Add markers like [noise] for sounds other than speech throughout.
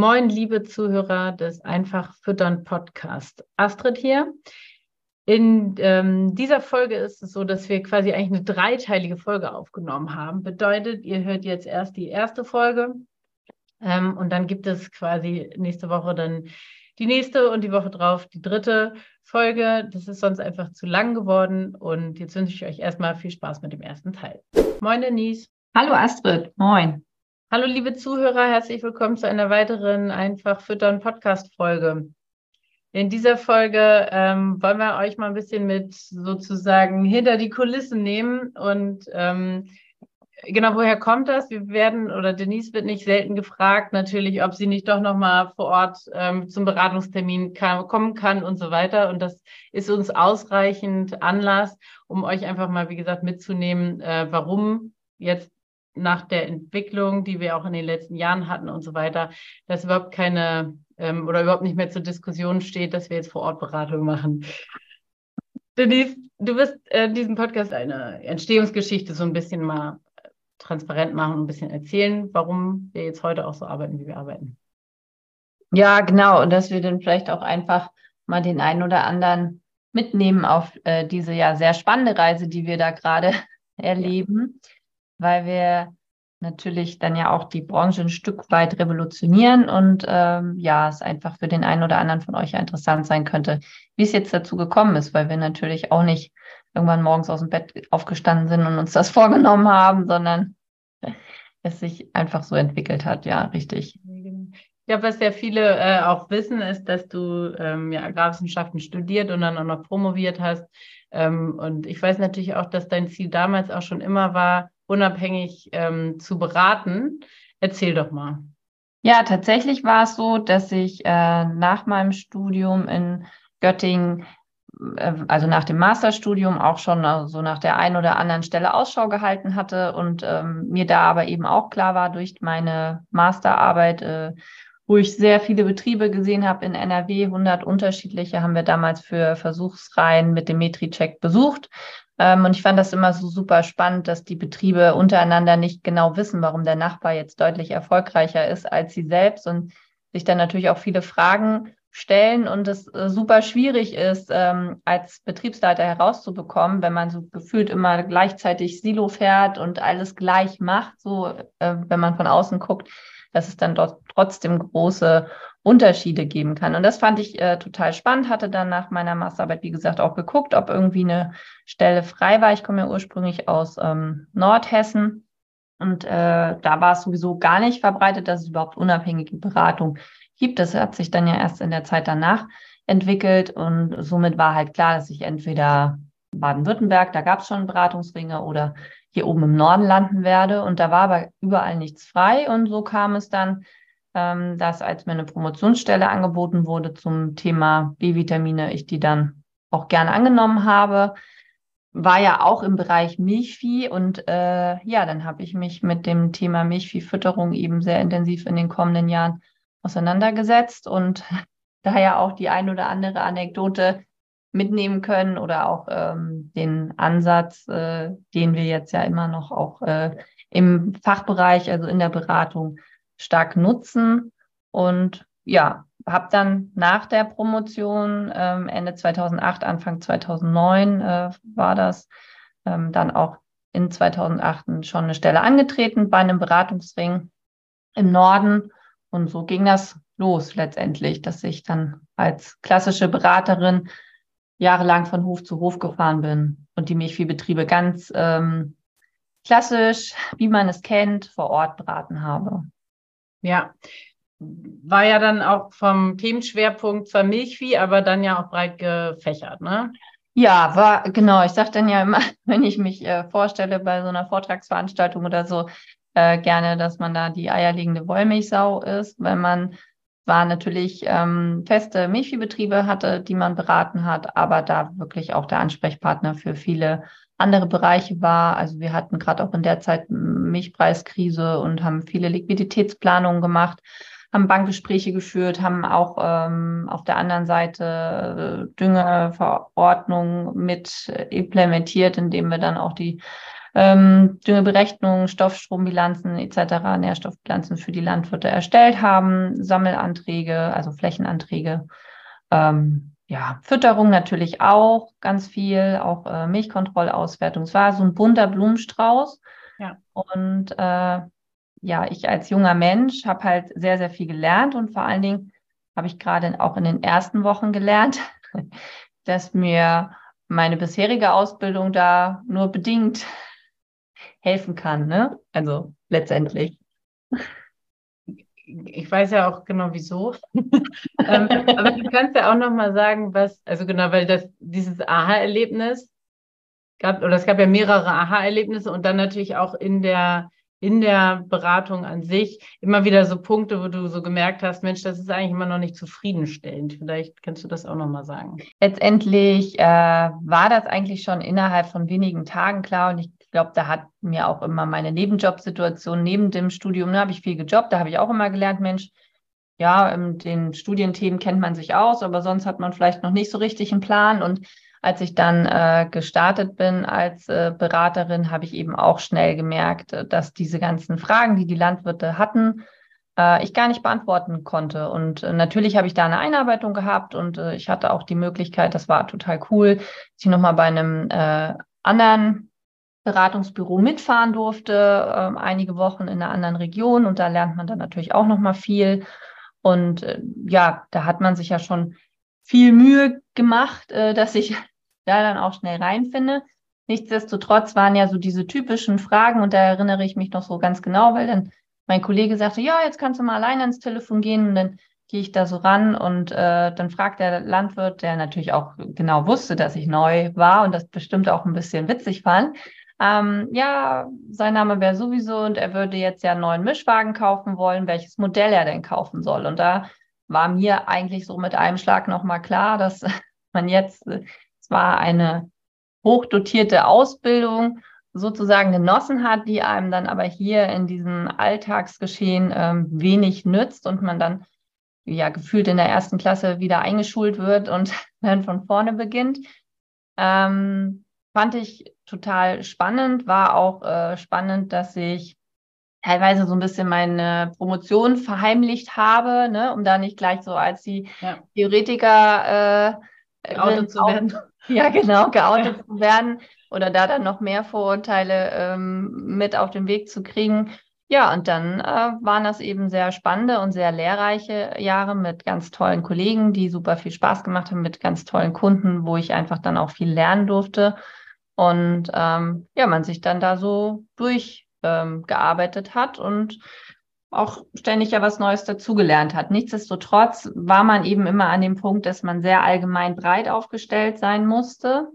Moin, liebe Zuhörer des Einfach Füttern Podcast. Astrid hier. In ähm, dieser Folge ist es so, dass wir quasi eigentlich eine dreiteilige Folge aufgenommen haben. Bedeutet, ihr hört jetzt erst die erste Folge ähm, und dann gibt es quasi nächste Woche dann die nächste und die Woche drauf die dritte Folge. Das ist sonst einfach zu lang geworden. Und jetzt wünsche ich euch erstmal viel Spaß mit dem ersten Teil. Moin, Denise. Hallo, Astrid. Moin. Hallo, liebe Zuhörer. Herzlich willkommen zu einer weiteren Einfach Füttern Podcast-Folge. In dieser Folge ähm, wollen wir euch mal ein bisschen mit sozusagen hinter die Kulissen nehmen und ähm, genau, woher kommt das? Wir werden oder Denise wird nicht selten gefragt, natürlich, ob sie nicht doch nochmal vor Ort ähm, zum Beratungstermin kann, kommen kann und so weiter. Und das ist uns ausreichend Anlass, um euch einfach mal, wie gesagt, mitzunehmen, äh, warum jetzt nach der Entwicklung, die wir auch in den letzten Jahren hatten und so weiter, dass überhaupt keine ähm, oder überhaupt nicht mehr zur Diskussion steht, dass wir jetzt vor Ort Beratung machen. Denise, du wirst äh, diesen Podcast eine Entstehungsgeschichte so ein bisschen mal transparent machen und ein bisschen erzählen, warum wir jetzt heute auch so arbeiten, wie wir arbeiten. Ja, genau. Und dass wir dann vielleicht auch einfach mal den einen oder anderen mitnehmen auf äh, diese ja sehr spannende Reise, die wir da gerade [laughs] erleben, ja. Weil wir natürlich dann ja auch die Branche ein Stück weit revolutionieren und ähm, ja, es einfach für den einen oder anderen von euch ja interessant sein könnte, wie es jetzt dazu gekommen ist, weil wir natürlich auch nicht irgendwann morgens aus dem Bett aufgestanden sind und uns das [laughs] vorgenommen haben, sondern [laughs] es sich einfach so entwickelt hat. Ja, richtig. Ja, was ja viele äh, auch wissen, ist, dass du ähm, ja Agrarwissenschaften studiert und dann auch noch promoviert hast. Ähm, und ich weiß natürlich auch, dass dein Ziel damals auch schon immer war, unabhängig ähm, zu beraten. Erzähl doch mal. Ja, tatsächlich war es so, dass ich äh, nach meinem Studium in Göttingen äh, also nach dem Masterstudium auch schon äh, so nach der einen oder anderen Stelle Ausschau gehalten hatte und ähm, mir da aber eben auch klar war durch meine Masterarbeit, äh, wo ich sehr viele Betriebe gesehen habe in NRW, 100 unterschiedliche haben wir damals für Versuchsreihen mit dem Metri-Check besucht. Ähm, und ich fand das immer so super spannend, dass die Betriebe untereinander nicht genau wissen, warum der Nachbar jetzt deutlich erfolgreicher ist als sie selbst und sich dann natürlich auch viele Fragen stellen und es äh, super schwierig ist, ähm, als Betriebsleiter herauszubekommen, wenn man so gefühlt immer gleichzeitig Silo fährt und alles gleich macht, so äh, wenn man von außen guckt, dass es dann dort trotzdem große Unterschiede geben kann. Und das fand ich äh, total spannend, hatte dann nach meiner Masterarbeit, wie gesagt, auch geguckt, ob irgendwie eine Stelle frei war. Ich komme ja ursprünglich aus ähm, Nordhessen. Und äh, da war es sowieso gar nicht verbreitet, dass es überhaupt unabhängige Beratung gibt. Das hat sich dann ja erst in der Zeit danach entwickelt und somit war halt klar, dass ich entweder Baden-Württemberg, da gab es schon Beratungsringe oder hier oben im Norden landen werde. Und da war aber überall nichts frei. Und so kam es dann, ähm, dass als mir eine Promotionsstelle angeboten wurde zum Thema B-Vitamine, ich die dann auch gerne angenommen habe. War ja auch im Bereich Milchvieh und äh, ja, dann habe ich mich mit dem Thema Milchviehfütterung eben sehr intensiv in den kommenden Jahren auseinandergesetzt und [laughs] daher auch die ein oder andere Anekdote mitnehmen können oder auch ähm, den Ansatz, äh, den wir jetzt ja immer noch auch äh, im Fachbereich, also in der Beratung stark nutzen. Und ja, habe dann nach der Promotion ähm, Ende 2008, Anfang 2009 äh, war das, ähm, dann auch in 2008 schon eine Stelle angetreten bei einem Beratungsring im Norden und so ging das los letztendlich, dass ich dann als klassische Beraterin jahrelang von Hof zu Hof gefahren bin und die Milchviehbetriebe ganz ähm, klassisch, wie man es kennt, vor Ort beraten habe. Ja, war ja dann auch vom Themenschwerpunkt zwar Milchvieh, aber dann ja auch breit gefächert, ne? Ja, war genau. Ich sage dann ja immer, [laughs] wenn ich mich äh, vorstelle bei so einer Vortragsveranstaltung oder so, äh, gerne, dass man da die eierlegende Wollmilchsau ist, weil man zwar natürlich ähm, feste Milchviehbetriebe hatte, die man beraten hat, aber da wirklich auch der Ansprechpartner für viele andere Bereiche war. Also wir hatten gerade auch in der Zeit Milchpreiskrise und haben viele Liquiditätsplanungen gemacht, haben Bankgespräche geführt, haben auch ähm, auf der anderen Seite äh, Düngeverordnungen mit implementiert, indem wir dann auch die ähm, Düngeberechnungen, Stoffstrombilanzen etc., Nährstoffbilanzen für die Landwirte erstellt haben, Sammelanträge, also Flächenanträge. Ähm, ja, Fütterung natürlich auch ganz viel, auch äh, Milchkontrollauswertung. Es war so ein bunter Blumenstrauß. Ja. Und äh, ja, ich als junger Mensch habe halt sehr, sehr viel gelernt und vor allen Dingen habe ich gerade auch in den ersten Wochen gelernt, [laughs] dass mir meine bisherige Ausbildung da nur bedingt helfen kann, ne? Also letztendlich. Ich weiß ja auch genau wieso. [laughs] ähm, aber du kannst ja auch noch mal sagen, was, also genau, weil das dieses Aha-Erlebnis gab, oder es gab ja mehrere Aha-Erlebnisse und dann natürlich auch in der in der Beratung an sich immer wieder so Punkte, wo du so gemerkt hast, Mensch, das ist eigentlich immer noch nicht zufriedenstellend. Vielleicht kannst du das auch nochmal sagen. Letztendlich äh, war das eigentlich schon innerhalb von wenigen Tagen klar und ich glaube, da hat mir auch immer meine Nebenjobsituation neben dem Studium, da habe ich viel gejobbt, da habe ich auch immer gelernt, Mensch, ja, in den Studienthemen kennt man sich aus, aber sonst hat man vielleicht noch nicht so richtig einen Plan und als ich dann äh, gestartet bin als äh, Beraterin, habe ich eben auch schnell gemerkt, äh, dass diese ganzen Fragen, die die Landwirte hatten, äh, ich gar nicht beantworten konnte. Und äh, natürlich habe ich da eine Einarbeitung gehabt und ich hatte auch die Möglichkeit, das war total cool, dass ich nochmal bei einem anderen Beratungsbüro mitfahren durfte, ähm, einige Wochen in einer anderen Region und da lernt man dann natürlich auch nochmal viel. Und ja, da hat man sich ja schon viel Mühe gemacht, [laughs] dass ich da dann auch schnell reinfinde. Nichtsdestotrotz waren ja so diese typischen Fragen und da erinnere ich mich noch so ganz genau, weil dann mein Kollege sagte, ja, jetzt kannst du mal alleine ans Telefon gehen und dann gehe ich da so ran und äh, dann fragt der Landwirt, der natürlich auch genau wusste, dass ich neu war und das bestimmt auch ein bisschen witzig fand, ähm, ja, sein Name wäre sowieso und er würde jetzt ja einen neuen Mischwagen kaufen wollen, welches Modell er denn kaufen soll. Und da war mir eigentlich so mit einem Schlag nochmal klar, dass [laughs] man jetzt zwar eine hochdotierte Ausbildung sozusagen genossen hat, die einem dann aber hier in diesem Alltagsgeschehen ähm, wenig nützt und man dann ja gefühlt in der ersten Klasse wieder eingeschult wird und [laughs] dann von vorne beginnt. Ähm, fand ich total spannend, war auch äh, spannend, dass ich teilweise so ein bisschen meine Promotion verheimlicht habe, ne, um da nicht gleich so als die ja. Theoretiker äh, geoutet zu werden. Ja, genau, geoutet [laughs] zu werden oder da dann noch mehr Vorurteile ähm, mit auf den Weg zu kriegen. Ja, und dann äh, waren das eben sehr spannende und sehr lehrreiche Jahre mit ganz tollen Kollegen, die super viel Spaß gemacht haben, mit ganz tollen Kunden, wo ich einfach dann auch viel lernen durfte. Und ähm, ja, man sich dann da so durchgearbeitet ähm, hat und auch ständig ja was Neues dazugelernt hat. Nichtsdestotrotz war man eben immer an dem Punkt, dass man sehr allgemein breit aufgestellt sein musste.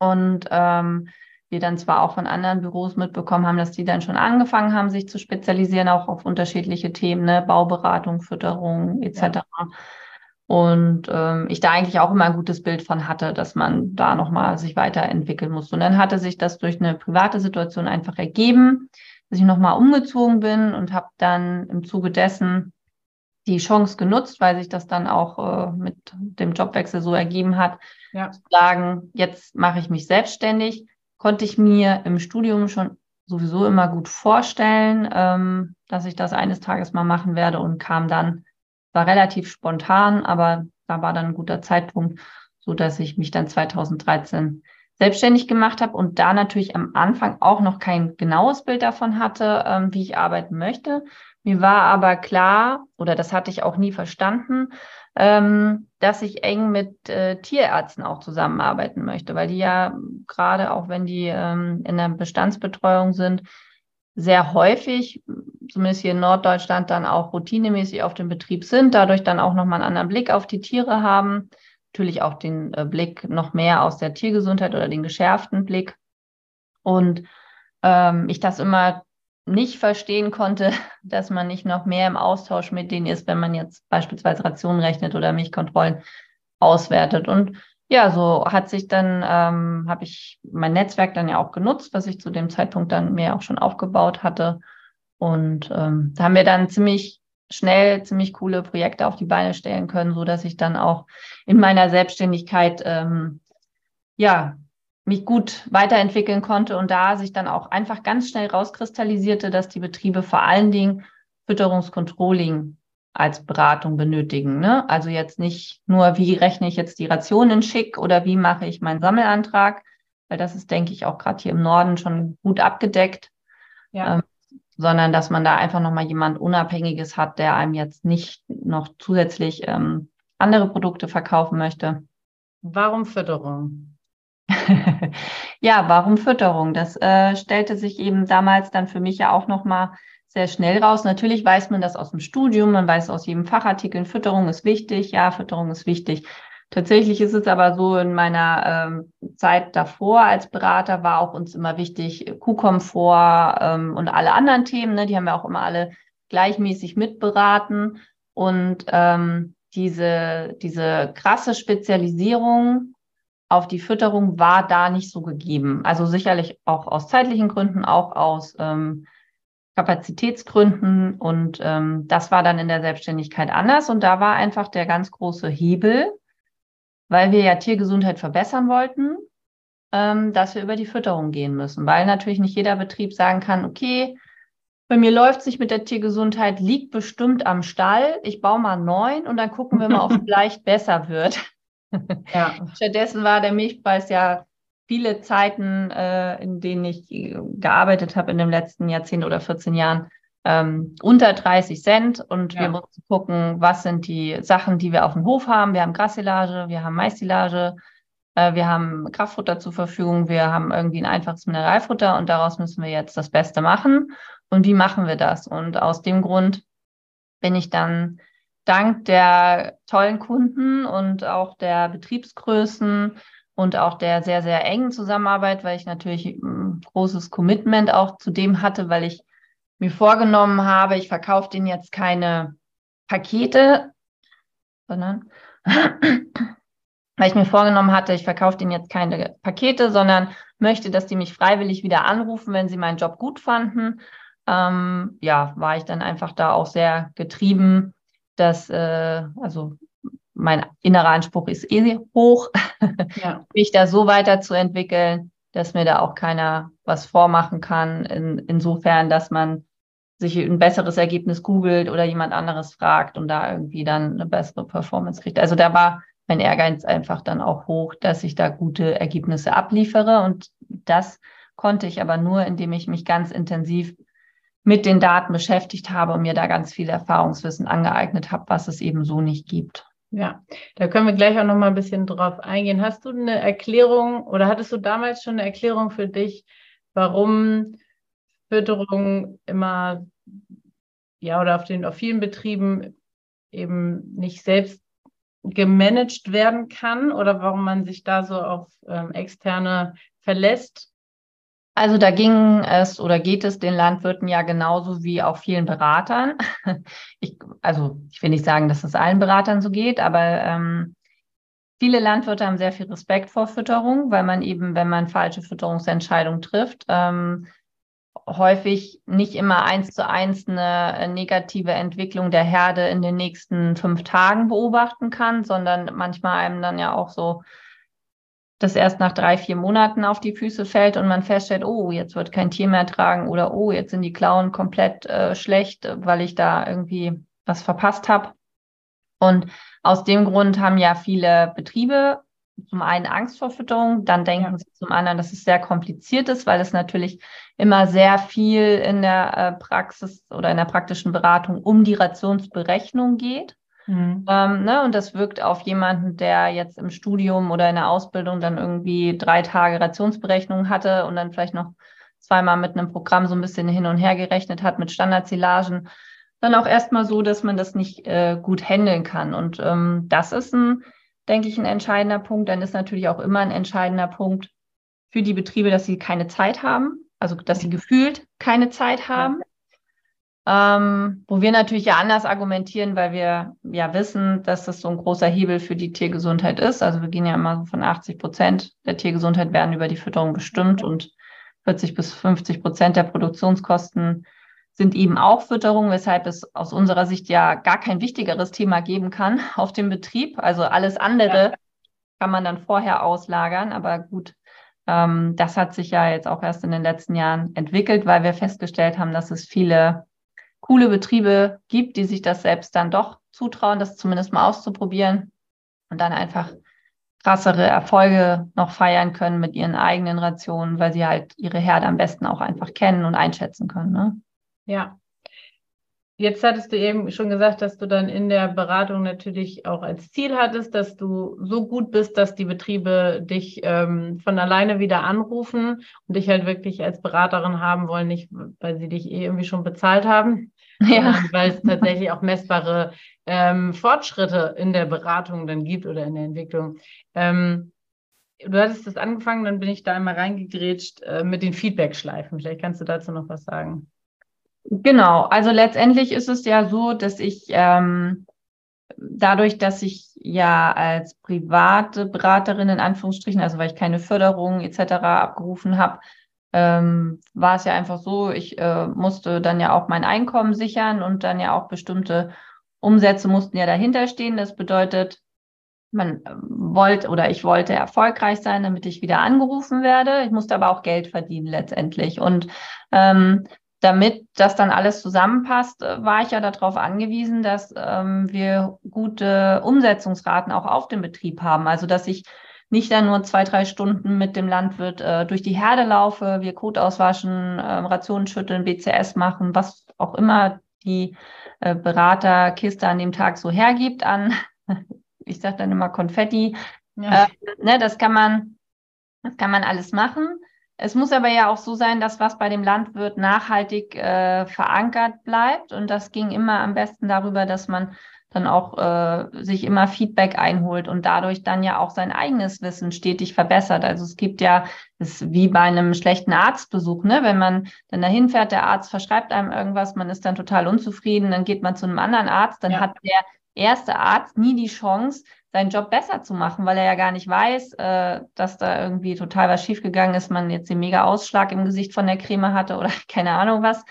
Und ähm, wir dann zwar auch von anderen Büros mitbekommen haben, dass die dann schon angefangen haben, sich zu spezialisieren, auch auf unterschiedliche Themen, ne? Bauberatung, Fütterung etc. Ja. Und ähm, ich da eigentlich auch immer ein gutes Bild von hatte, dass man da nochmal sich weiterentwickeln muss. Und dann hatte sich das durch eine private Situation einfach ergeben dass ich nochmal umgezogen bin und habe dann im Zuge dessen die Chance genutzt, weil sich das dann auch äh, mit dem Jobwechsel so ergeben hat, ja. zu sagen, jetzt mache ich mich selbstständig, konnte ich mir im Studium schon sowieso immer gut vorstellen, ähm, dass ich das eines Tages mal machen werde und kam dann, war relativ spontan, aber da war dann ein guter Zeitpunkt, so dass ich mich dann 2013 selbstständig gemacht habe und da natürlich am Anfang auch noch kein genaues Bild davon hatte, ähm, wie ich arbeiten möchte. Mir war aber klar, oder das hatte ich auch nie verstanden, ähm, dass ich eng mit äh, Tierärzten auch zusammenarbeiten möchte, weil die ja gerade auch wenn die ähm, in der Bestandsbetreuung sind, sehr häufig, zumindest hier in Norddeutschland, dann auch routinemäßig auf dem Betrieb sind, dadurch dann auch nochmal einen anderen Blick auf die Tiere haben, natürlich auch den äh, Blick noch mehr aus der Tiergesundheit oder den geschärften Blick. Und ähm, ich das immer nicht verstehen konnte, [laughs] dass man nicht noch mehr im Austausch mit denen ist, wenn man jetzt beispielsweise Rationen rechnet oder Milchkontrollen auswertet. Und ja, so hat sich dann, ähm, habe ich mein Netzwerk dann ja auch genutzt, was ich zu dem Zeitpunkt dann mir auch schon aufgebaut hatte. Und ähm, da haben wir dann ziemlich schnell ziemlich coole Projekte auf die Beine stellen können, so dass ich dann auch in meiner Selbstständigkeit ähm, ja mich gut weiterentwickeln konnte und da sich dann auch einfach ganz schnell rauskristallisierte, dass die Betriebe vor allen Dingen Fütterungskontrolling als Beratung benötigen. Ne? Also jetzt nicht nur, wie rechne ich jetzt die Rationen schick oder wie mache ich meinen Sammelantrag, weil das ist, denke ich, auch gerade hier im Norden schon gut abgedeckt. Ja. Ähm, sondern dass man da einfach nochmal jemand Unabhängiges hat, der einem jetzt nicht noch zusätzlich ähm, andere Produkte verkaufen möchte. Warum Fütterung? [laughs] ja, warum Fütterung? Das äh, stellte sich eben damals dann für mich ja auch nochmal sehr schnell raus. Natürlich weiß man das aus dem Studium, man weiß aus jedem Fachartikel, Fütterung ist wichtig, ja, Fütterung ist wichtig. Tatsächlich ist es aber so, in meiner ähm, Zeit davor als Berater war auch uns immer wichtig, Kuhkomfort ähm, und alle anderen Themen, ne, die haben wir auch immer alle gleichmäßig mitberaten. Und ähm, diese, diese krasse Spezialisierung auf die Fütterung war da nicht so gegeben. Also sicherlich auch aus zeitlichen Gründen, auch aus ähm, Kapazitätsgründen. Und ähm, das war dann in der Selbstständigkeit anders. Und da war einfach der ganz große Hebel, weil wir ja Tiergesundheit verbessern wollten, ähm, dass wir über die Fütterung gehen müssen. Weil natürlich nicht jeder Betrieb sagen kann, okay, bei mir läuft sich mit der Tiergesundheit, liegt bestimmt am Stall. Ich baue mal neun und dann gucken wir mal, ob es [laughs] vielleicht besser wird. Ja. [laughs] Stattdessen war der Milchpreis ja viele Zeiten, äh, in denen ich gearbeitet habe in dem letzten Jahrzehnt oder 14 Jahren, ähm, unter 30 Cent. Und ja. wir mussten gucken, was sind die Sachen, die wir auf dem Hof haben. Wir haben Grassilage, wir haben Maissilage, äh, wir haben Kraftfutter zur Verfügung, wir haben irgendwie ein einfaches Mineralfutter und daraus müssen wir jetzt das Beste machen. Und wie machen wir das? Und aus dem Grund bin ich dann dank der tollen Kunden und auch der Betriebsgrößen und auch der sehr, sehr engen Zusammenarbeit, weil ich natürlich ein großes Commitment auch zu dem hatte, weil ich mir vorgenommen habe, ich verkaufe denen jetzt keine Pakete, sondern [clears throat] weil ich mir vorgenommen hatte, ich verkaufe denen jetzt keine Pakete, sondern möchte, dass die mich freiwillig wieder anrufen, wenn sie meinen Job gut fanden. Ähm, ja, war ich dann einfach da auch sehr getrieben, dass, äh, also mein innerer Anspruch ist eh hoch, [laughs] ja. mich da so weiterzuentwickeln, dass mir da auch keiner was vormachen kann. In, insofern, dass man sich ein besseres Ergebnis googelt oder jemand anderes fragt und da irgendwie dann eine bessere Performance kriegt. Also da war mein Ehrgeiz einfach dann auch hoch, dass ich da gute Ergebnisse abliefere. Und das konnte ich aber nur, indem ich mich ganz intensiv mit den Daten beschäftigt habe und mir da ganz viel Erfahrungswissen angeeignet habe, was es eben so nicht gibt. Ja, da können wir gleich auch noch mal ein bisschen drauf eingehen. Hast du eine Erklärung oder hattest du damals schon eine Erklärung für dich, warum Fütterung immer, ja, oder auf den, auf vielen Betrieben eben nicht selbst gemanagt werden kann oder warum man sich da so auf ähm, externe verlässt? Also da ging es oder geht es den Landwirten ja genauso wie auch vielen Beratern. [laughs] Ich, also ich will nicht sagen, dass es allen Beratern so geht, aber ähm, viele Landwirte haben sehr viel Respekt vor Fütterung, weil man eben, wenn man falsche Fütterungsentscheidungen trifft, ähm, häufig nicht immer eins zu eins eine negative Entwicklung der Herde in den nächsten fünf Tagen beobachten kann, sondern manchmal einem dann ja auch so das erst nach drei, vier Monaten auf die Füße fällt und man feststellt, oh, jetzt wird kein Tier mehr tragen oder oh, jetzt sind die Klauen komplett äh, schlecht, weil ich da irgendwie was verpasst habe. Und aus dem Grund haben ja viele Betriebe zum einen Angst vor Fütterung, dann denken ja. sie zum anderen, dass es sehr kompliziert ist, weil es natürlich immer sehr viel in der äh, Praxis oder in der praktischen Beratung um die Rationsberechnung geht. Mhm. Ähm, ne? Und das wirkt auf jemanden, der jetzt im Studium oder in der Ausbildung dann irgendwie drei Tage Rationsberechnung hatte und dann vielleicht noch zweimal mit einem Programm so ein bisschen hin und her gerechnet hat mit Standardzillagen, dann auch erstmal so, dass man das nicht äh, gut handeln kann. Und ähm, das ist ein, denke ich, ein entscheidender Punkt. Dann ist natürlich auch immer ein entscheidender Punkt für die Betriebe, dass sie keine Zeit haben, also dass sie gefühlt keine Zeit haben. Ähm, wo wir natürlich ja anders argumentieren, weil wir ja wissen, dass das so ein großer Hebel für die Tiergesundheit ist. Also wir gehen ja immer so von 80 Prozent der Tiergesundheit werden über die Fütterung bestimmt und 40 bis 50 Prozent der Produktionskosten sind eben auch Fütterung, weshalb es aus unserer Sicht ja gar kein wichtigeres Thema geben kann [laughs] auf dem Betrieb. Also alles andere kann man dann vorher auslagern. Aber gut, ähm, das hat sich ja jetzt auch erst in den letzten Jahren entwickelt, weil wir festgestellt haben, dass es viele coole Betriebe gibt, die sich das selbst dann doch zutrauen, das zumindest mal auszuprobieren und dann einfach krassere Erfolge noch feiern können mit ihren eigenen Rationen, weil sie halt ihre Herde am besten auch einfach kennen und einschätzen können. Ne? Ja. Jetzt hattest du eben schon gesagt, dass du dann in der Beratung natürlich auch als Ziel hattest, dass du so gut bist, dass die Betriebe dich ähm, von alleine wieder anrufen und dich halt wirklich als Beraterin haben wollen, nicht weil sie dich eh irgendwie schon bezahlt haben, ja. weil es tatsächlich auch messbare ähm, Fortschritte in der Beratung dann gibt oder in der Entwicklung. Ähm, du hattest das angefangen, dann bin ich da einmal reingegrätscht äh, mit den Feedback-Schleifen. Vielleicht kannst du dazu noch was sagen. Genau, also letztendlich ist es ja so, dass ich ähm, dadurch, dass ich ja als private Beraterin in Anführungsstrichen, also weil ich keine Förderung etc. abgerufen habe, ähm, war es ja einfach so, ich äh, musste dann ja auch mein Einkommen sichern und dann ja auch bestimmte Umsätze mussten ja dahinter stehen. Das bedeutet, man äh, wollte oder ich wollte erfolgreich sein, damit ich wieder angerufen werde. Ich musste aber auch Geld verdienen letztendlich. Und ähm, damit das dann alles zusammenpasst, äh, war ich ja darauf angewiesen, dass ähm, wir gute Umsetzungsraten auch auf dem Betrieb haben. Also dass ich nicht dann nur zwei, drei Stunden mit dem Landwirt äh, durch die Herde laufe, wir Kot auswaschen, äh, Rationen schütteln, BCS machen, was auch immer die äh, Beraterkiste an dem Tag so hergibt an, [laughs] ich sage dann immer Konfetti. Ja. Äh, ne, das kann man, das kann man alles machen. Es muss aber ja auch so sein, dass was bei dem Landwirt nachhaltig äh, verankert bleibt. Und das ging immer am besten darüber, dass man dann auch äh, sich immer Feedback einholt und dadurch dann ja auch sein eigenes Wissen stetig verbessert. Also es gibt ja, das ist wie bei einem schlechten Arztbesuch, ne? Wenn man dann dahin fährt, der Arzt verschreibt einem irgendwas, man ist dann total unzufrieden, dann geht man zu einem anderen Arzt, dann ja. hat der erste Arzt nie die Chance, seinen Job besser zu machen, weil er ja gar nicht weiß, äh, dass da irgendwie total was schiefgegangen ist, man jetzt den mega Ausschlag im Gesicht von der Creme hatte oder [laughs] keine Ahnung was.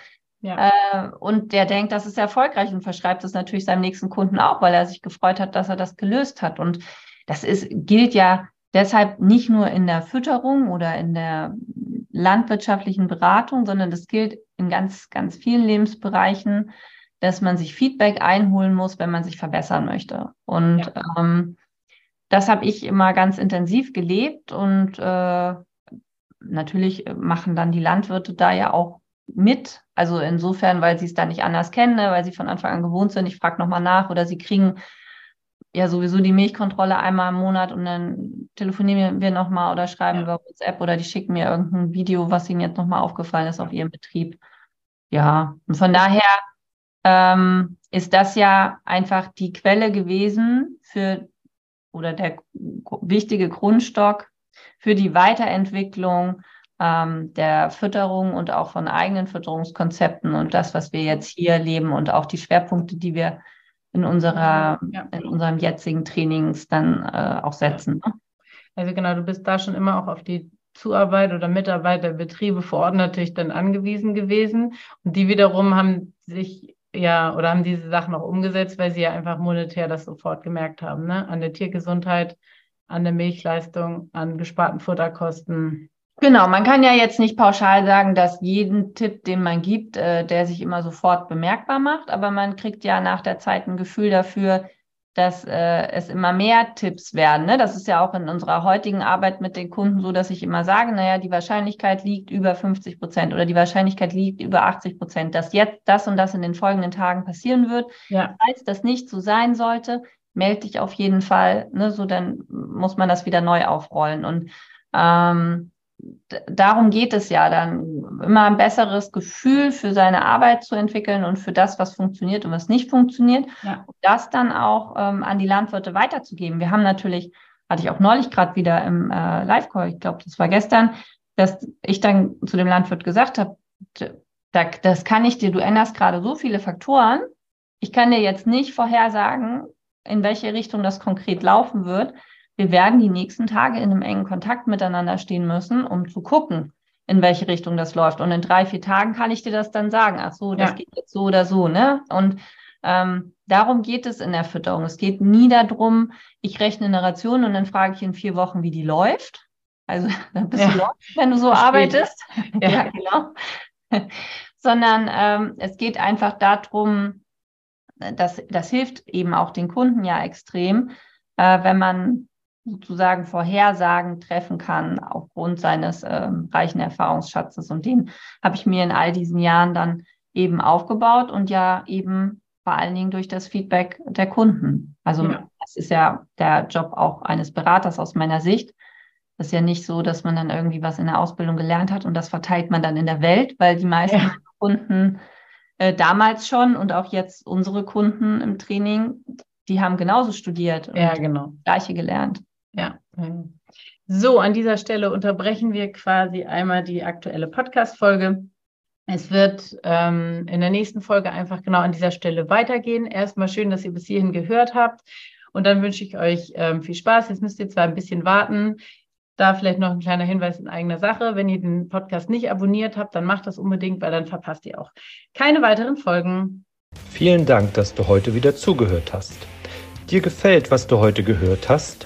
Ja. Äh, und der denkt, das ist erfolgreich und verschreibt es natürlich seinem nächsten Kunden auch, weil er sich gefreut hat, dass er das gelöst hat. Und das ist, gilt ja deshalb nicht nur in der Fütterung oder in der landwirtschaftlichen Beratung, sondern das gilt in ganz, ganz vielen Lebensbereichen, dass man sich Feedback einholen muss, wenn man sich verbessern möchte. Und ja. ähm, das habe ich immer ganz intensiv gelebt und äh, natürlich machen dann die Landwirte da ja auch mit. Also insofern, weil sie es da nicht anders kennen, ne, weil sie von Anfang an gewohnt sind. Ich frage nochmal nach oder sie kriegen ja sowieso die Milchkontrolle einmal im Monat und dann telefonieren wir nochmal oder schreiben ja. über WhatsApp oder die schicken mir irgendein Video, was ihnen jetzt nochmal aufgefallen ist auf ihrem Betrieb. Ja, und von daher ähm, ist das ja einfach die Quelle gewesen für oder der wichtige Grundstock für die Weiterentwicklung ähm, der Fütterung und auch von eigenen Fütterungskonzepten und das, was wir jetzt hier leben und auch die Schwerpunkte, die wir in unserer, ja. in unserem jetzigen Trainings dann äh, auch setzen. Ne? Also genau, du bist da schon immer auch auf die Zuarbeit oder Mitarbeit der Betriebe vor Ort natürlich dann angewiesen gewesen. Und die wiederum haben sich ja oder haben diese Sachen auch umgesetzt, weil sie ja einfach monetär das sofort gemerkt haben, ne? An der Tiergesundheit, an der Milchleistung, an gesparten Futterkosten. Genau, man kann ja jetzt nicht pauschal sagen, dass jeden Tipp, den man gibt, äh, der sich immer sofort bemerkbar macht, aber man kriegt ja nach der Zeit ein Gefühl dafür, dass äh, es immer mehr Tipps werden. Ne? Das ist ja auch in unserer heutigen Arbeit mit den Kunden so, dass ich immer sage, naja, die Wahrscheinlichkeit liegt über 50 Prozent oder die Wahrscheinlichkeit liegt über 80 Prozent, dass jetzt das und das in den folgenden Tagen passieren wird. Ja. Falls das nicht so sein sollte, melde dich auf jeden Fall. Ne? So dann muss man das wieder neu aufrollen. Und ähm, darum geht es ja dann, immer ein besseres Gefühl für seine Arbeit zu entwickeln und für das, was funktioniert und was nicht funktioniert. Ja. Und das dann auch ähm, an die Landwirte weiterzugeben. Wir haben natürlich, hatte ich auch neulich gerade wieder im äh, Live-Call, ich glaube, das war gestern, dass ich dann zu dem Landwirt gesagt habe, da, das kann ich dir, du änderst gerade so viele Faktoren. Ich kann dir jetzt nicht vorhersagen, in welche Richtung das konkret laufen wird wir werden die nächsten Tage in einem engen Kontakt miteinander stehen müssen, um zu gucken, in welche Richtung das läuft. Und in drei, vier Tagen kann ich dir das dann sagen. Ach so, das ja. geht jetzt so oder so, ne? Und ähm, darum geht es in der Fütterung. Es geht nie darum, ich rechne eine Ration und dann frage ich in vier Wochen, wie die läuft. Also [laughs] dann bist ja. du läuft, wenn du so Verstehe. arbeitest. [laughs] Ja, ja genau. [laughs] Sondern ähm, es geht einfach darum, dass das hilft eben auch den Kunden ja extrem, äh, wenn man sozusagen Vorhersagen treffen kann aufgrund seines ähm, reichen Erfahrungsschatzes. Und den habe ich mir in all diesen Jahren dann eben aufgebaut und ja eben vor allen Dingen durch das Feedback der Kunden. Also ja. das ist ja der Job auch eines Beraters aus meiner Sicht. Das ist ja nicht so, dass man dann irgendwie was in der Ausbildung gelernt hat und das verteilt man dann in der Welt, weil die meisten ja. Kunden äh, damals schon und auch jetzt unsere Kunden im Training, die haben genauso studiert und ja, genau. das Gleiche gelernt. Ja. So, an dieser Stelle unterbrechen wir quasi einmal die aktuelle Podcast-Folge. Es wird ähm, in der nächsten Folge einfach genau an dieser Stelle weitergehen. Erstmal schön, dass ihr bis hierhin gehört habt. Und dann wünsche ich euch ähm, viel Spaß. Jetzt müsst ihr zwar ein bisschen warten. Da vielleicht noch ein kleiner Hinweis in eigener Sache. Wenn ihr den Podcast nicht abonniert habt, dann macht das unbedingt, weil dann verpasst ihr auch keine weiteren Folgen. Vielen Dank, dass du heute wieder zugehört hast. Dir gefällt, was du heute gehört hast?